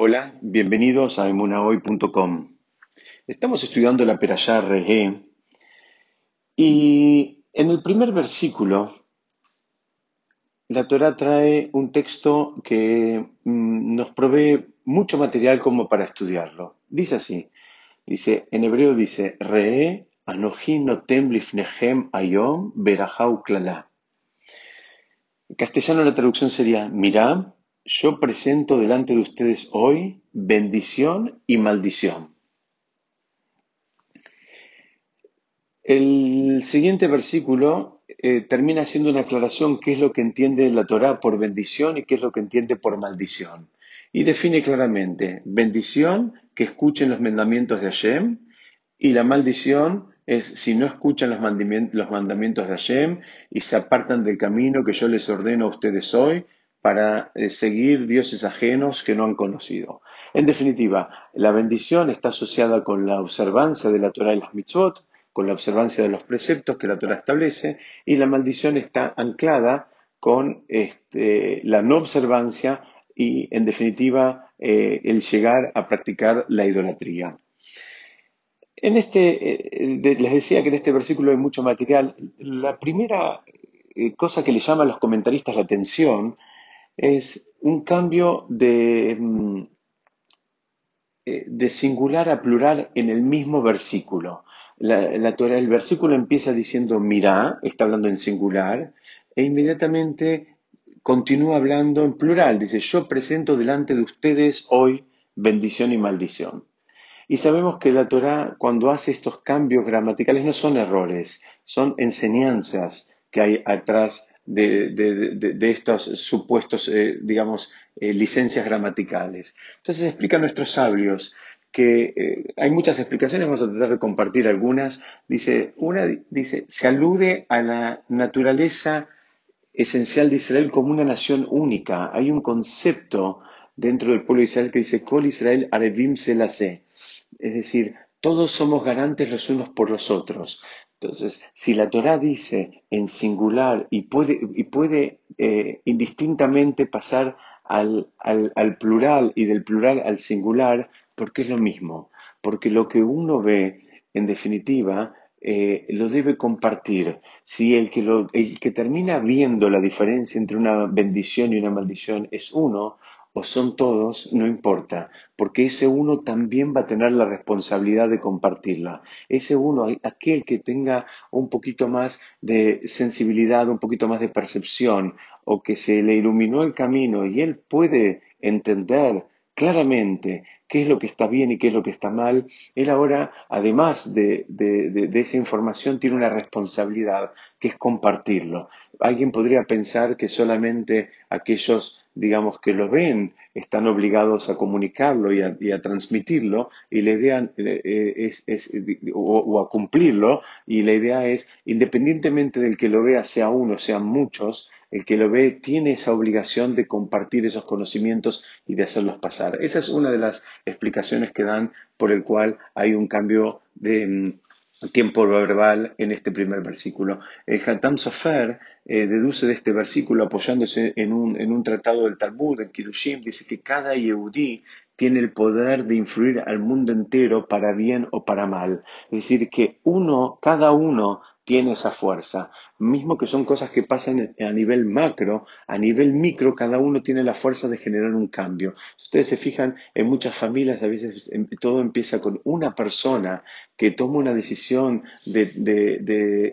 Hola, bienvenidos a emunahoy.com. Estamos estudiando la Perashá Rehe y en el primer versículo la Torah trae un texto que mm, nos provee mucho material como para estudiarlo. Dice así, dice, en hebreo dice, Rehe anohi notem lifnehem ayom berahau klala. En castellano la traducción sería, mira, yo presento delante de ustedes hoy bendición y maldición. El siguiente versículo eh, termina haciendo una aclaración qué es lo que entiende la Torah por bendición y qué es lo que entiende por maldición. Y define claramente, bendición, que escuchen los mandamientos de Hashem, y la maldición es si no escuchan los mandamientos de Hashem y se apartan del camino que yo les ordeno a ustedes hoy, para eh, seguir dioses ajenos que no han conocido. En definitiva, la bendición está asociada con la observancia de la Torah y las mitzvot, con la observancia de los preceptos que la Torah establece, y la maldición está anclada con este, la no observancia y, en definitiva, eh, el llegar a practicar la idolatría. En este, eh, les decía que en este versículo hay mucho material. La primera cosa que le llama a los comentaristas la atención es un cambio de, mm, eh, de singular a plural en el mismo versículo. el versículo empieza diciendo mira, está hablando en singular, e inmediatamente continúa hablando en plural. Dice, yo presento delante de ustedes hoy bendición y maldición. Y sabemos que la Torah, cuando hace estos cambios gramaticales, no son errores, son enseñanzas que hay atrás de, estos supuestos, eh, digamos, eh, licencias gramaticales. Entonces explican nuestros sabios que eh, hay muchas explicaciones, vamos a tratar de compartir algunas. Dice, una dice, se alude a la naturaleza esencial de Israel como una nación única. Hay un concepto dentro del pueblo de Israel que dice, Kol Israel Arevim Selase. Es decir, todos somos garantes los unos por los otros. Entonces, si la Torah dice en singular y puede, y puede eh, indistintamente pasar al, plural y del plural al singular, porque es lo mismo, porque lo que uno ve, en definitiva, eh, lo debe compartir. Si el que, el que termina viendo la diferencia entre una bendición y una maldición es uno, o son todos, no importa, porque ese uno también va a tener la responsabilidad de compartirla. Ese uno, aquel que tenga un poquito más de sensibilidad, un poquito más de percepción, o que se le iluminó el camino y él puede entender claramente qué es lo que está bien y qué es lo que está mal, él ahora, además de, de, esa información, tiene una responsabilidad, que es compartirlo. Alguien podría pensar que solamente aquellos digamos, que lo ven, están obligados a comunicarlo y a, transmitirlo, y la idea eh, es, o, a cumplirlo, y la idea es, independientemente del que lo vea, sea uno, sean muchos, el que lo ve tiene esa obligación de compartir esos conocimientos y de hacerlos pasar. Esa es una de las explicaciones que dan por el cual hay un cambio de mm, tiempo verbal en este primer versículo. El Hatam Sofer eh, deduce de este versículo, apoyándose en un, en un tratado del Talmud, en Kirushim, dice que cada Yehudí tiene el poder de influir al mundo entero para bien o para mal. Es decir, que uno, cada uno tiene esa fuerza. Mismo que son cosas que pasan a nivel macro, a nivel micro, cada uno tiene la fuerza de generar un cambio. Si ustedes se fijan, en muchas familias a veces em, todo empieza con una persona que toma una decisión de,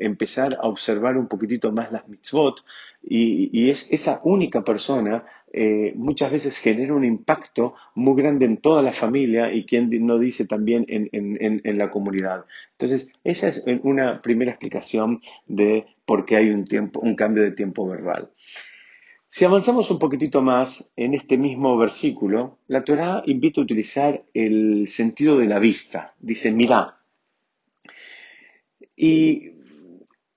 empezar a observar un poquitito más las mitzvot y, es esa única persona eh, muchas veces genera un impacto muy grande en toda la familia y quien no dice también en, la comunidad. Entonces, esa es una primera explicación de por qué hay un, tiempo, un cambio de tiempo verbal. Si avanzamos un poquitito más en este mismo versículo, la Torah invita a utilizar el sentido de la vista. Dice, mira. Y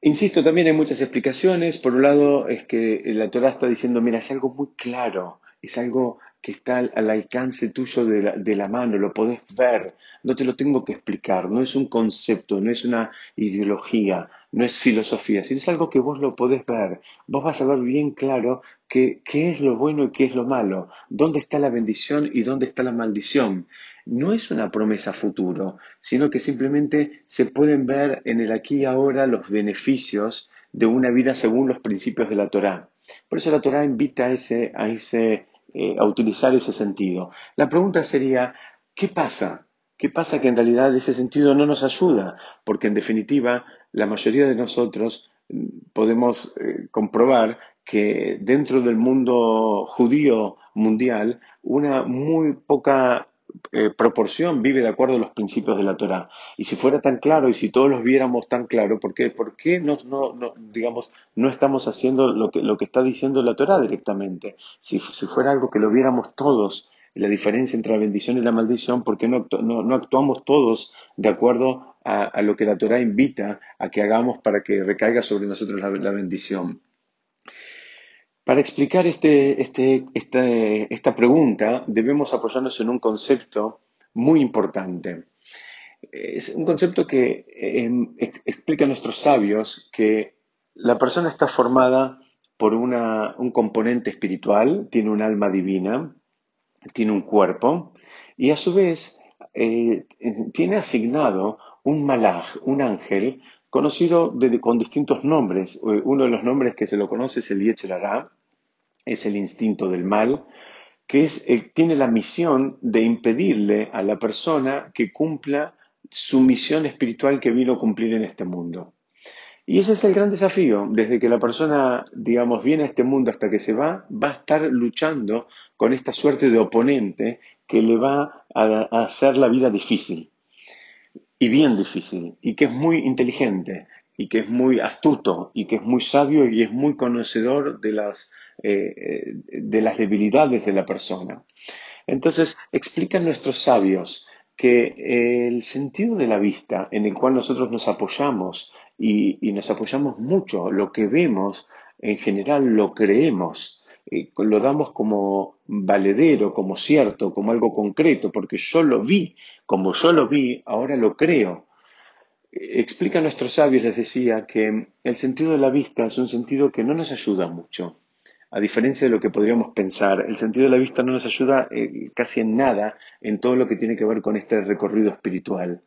Insisto, también hay muchas explicaciones. Por un lado, es que la Torah está diciendo, mira, es algo muy claro, es algo que está al, alcance tuyo de la, de la, mano, lo podés ver, no te lo tengo que explicar, no es un concepto, no es una ideología, no es filosofía, sino es algo que vos lo podés ver. Vos vas a ver bien claro qué es lo bueno y qué es lo malo, dónde está la bendición y dónde está la maldición. No es una promesa futuro, sino que simplemente se pueden ver en el aquí y ahora los beneficios de una vida según los principios de la Torá. Por eso la Torá invita a, ese, a, ese, eh, a utilizar ese sentido. La pregunta sería, ¿qué pasa? ¿Qué pasa que en realidad ese sentido no nos ayuda? Porque en definitiva la mayoría de nosotros mm, podemos eh, comprobar que dentro del mundo judío mundial una muy poca eh, proporción vive de acuerdo a los principios de la Torah. Y si fuera tan claro y si todos los viéramos tan claro, ¿por qué, por qué no, no, no, digamos, no estamos haciendo lo que, lo que está diciendo la Torah directamente? Si, si fuera algo que lo viéramos todos, la diferencia entre la bendición y la maldición, ¿por qué no, no, actuamos todos de acuerdo a, lo que la Torah invita a que hagamos para que recaiga sobre nosotros la bendición? Para explicar este, este, esta pregunta debemos apoyarnos en un concepto muy importante. Es un concepto que em, explica a nuestros sabios que la persona está formada por un componente espiritual, tiene un alma divina, tiene un cuerpo y a su vez eh, tiene asignado un malaj, un ángel, conocido con distintos nombres. Uno de los nombres que se lo conoce es el Yetzirah, es el instinto del mal, que es, tiene la misión de impedirle a la persona que cumpla su misión espiritual que vino a cumplir en este mundo. Y ese es el gran desafío. Desde que la persona, digamos, viene a este mundo hasta que se va, va a estar luchando con esta suerte de oponente que le va a hacer la vida difícil. Y bien difícil. Y que es muy inteligente y que es muy astuto y que es muy sabio y es muy conocedor de las, eh, de las debilidades de la persona. Entonces, explican nuestros sabios que el sentido de la vista en el cual nosotros nos apoyamos y, nos apoyamos mucho, lo que vemos en general lo creemos, eh, lo damos como valedero, como cierto, como algo concreto, porque yo lo vi, como yo lo vi, ahora lo creo explica a nuestros sabios, les decía, que el sentido de la vista es un sentido que no nos ayuda mucho. A diferencia de lo que podríamos pensar, el sentido de la vista no nos ayuda eh, casi en nada en todo lo que tiene que ver con este recorrido espiritual.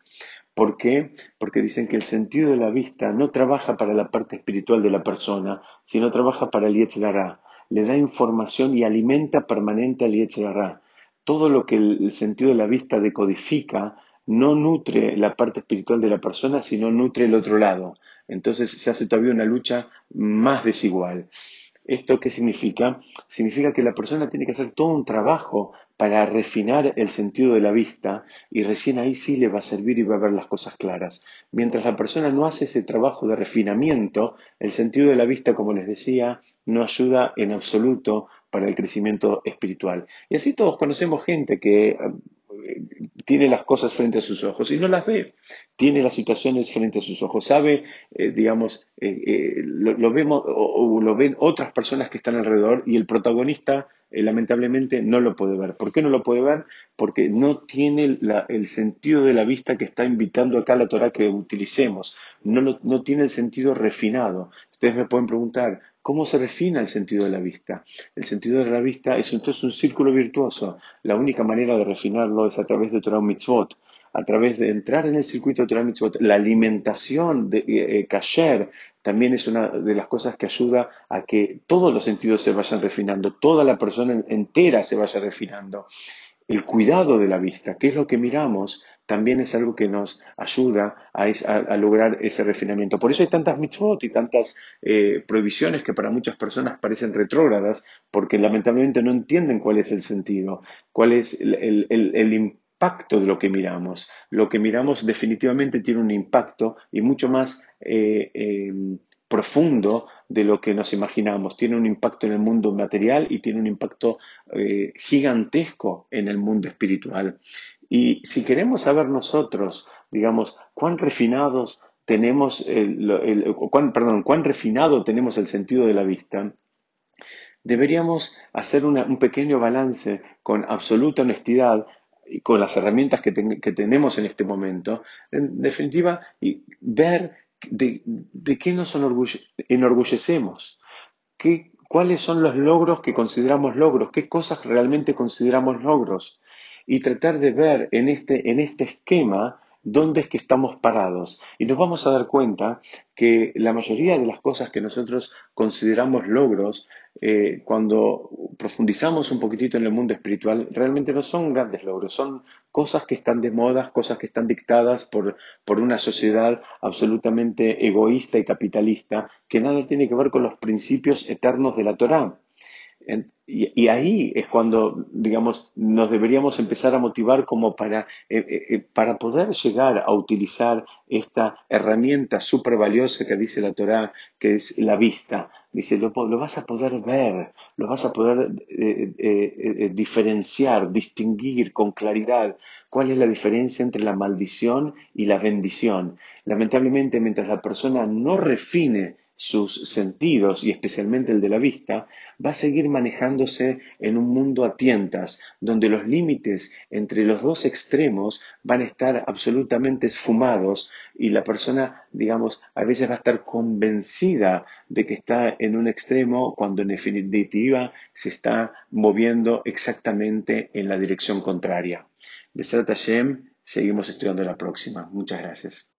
¿Por qué? Porque dicen que el sentido de la vista no trabaja para la parte espiritual de la persona, sino trabaja para el Yetzirah. Le da información y alimenta permanente al Yetzirah. Todo lo que el sentido de la vista decodifica no nutre la parte espiritual de la persona, sino nutre el otro lado. Entonces se hace todavía una lucha más desigual. ¿Esto qué significa? Significa que la persona tiene que hacer todo un trabajo para refinar el sentido de la vista y recién ahí sí le va a servir y va a ver las cosas claras. Mientras la persona no hace ese trabajo de refinamiento, el sentido de la vista, como les decía, no ayuda en absoluto para el crecimiento espiritual. Y así todos conocemos gente que tiene las cosas frente a sus ojos y no las ve, tiene las situaciones frente a sus ojos, sabe, eh, digamos, eh, eh, lo, vemos o, lo ven otras personas que están alrededor y el protagonista lamentablemente no lo puede ver. ¿Por qué no lo puede ver? Porque no tiene el sentido de la vista que está invitando acá la Torah que utilicemos, no, no tiene el sentido refinado. Ustedes me pueden preguntar, ¿Cómo se refina el sentido de la vista? El sentido de la vista es entonces un círculo virtuoso. La única manera de refinarlo es a través de Torah Mitzvot, a través de entrar en el circuito de Torah Mitzvot. La alimentación de eh, eh, también es una de las cosas que ayuda a que todos los sentidos se vayan refinando, toda la persona entera se vaya refinando. El cuidado de la vista, qué es lo que miramos, también es algo que nos ayuda a, lograr ese refinamiento. Por eso hay tantas mitzvot y tantas eh, prohibiciones que para muchas personas parecen retrógradas, porque lamentablemente no entienden cuál es el sentido, cuál es el, impacto de lo que miramos. Lo que miramos definitivamente tiene un impacto y mucho más eh, em, profundo de lo que nos imaginamos. Tiene un impacto en el mundo material y tiene un impacto eh, gigantesco en el mundo espiritual. Y si queremos saber nosotros, digamos, cuán refinados tenemos el, perdón, cuán refinado tenemos el sentido de la vista, deberíamos hacer un pequeño balance con absoluta honestidad con las herramientas que, tenemos en este momento, en definitiva, y ver de qué nos enorgullecemos, ¿Qué, cuáles son los logros que consideramos logros, qué cosas realmente consideramos logros, y tratar de ver en este, en este esquema dónde es que estamos parados. Y nos vamos a dar cuenta que la mayoría de las cosas que nosotros consideramos logros, eh, cuando profundizamos un poquitito en el mundo espiritual, realmente no son grandes logros, son cosas que están de moda, cosas que están dictadas por, por una sociedad absolutamente egoísta y capitalista, que nada tiene que ver con los principios eternos de la Torá. Y, ahí es cuando, digamos, nos deberíamos empezar a motivar como para, eh, eh, eh, para poder llegar a utilizar esta herramienta súper valiosa que dice la Torá, que es la vista. Dice, lo, lo vas a poder ver, lo vas a poder diferenciar, distinguir con claridad cuál es la diferencia entre la maldición y la bendición. Lamentablemente, mientras la persona no refine sus sentidos y especialmente el de la vista, va a seguir manejándose en un mundo a tientas, donde los límites entre los dos extremos van a estar absolutamente esfumados y la persona, digamos, a veces va a estar convencida de que está en un extremo cuando en definitiva se está moviendo exactamente en la dirección contraria. Hashem, seguimos estudiando la próxima. Muchas gracias.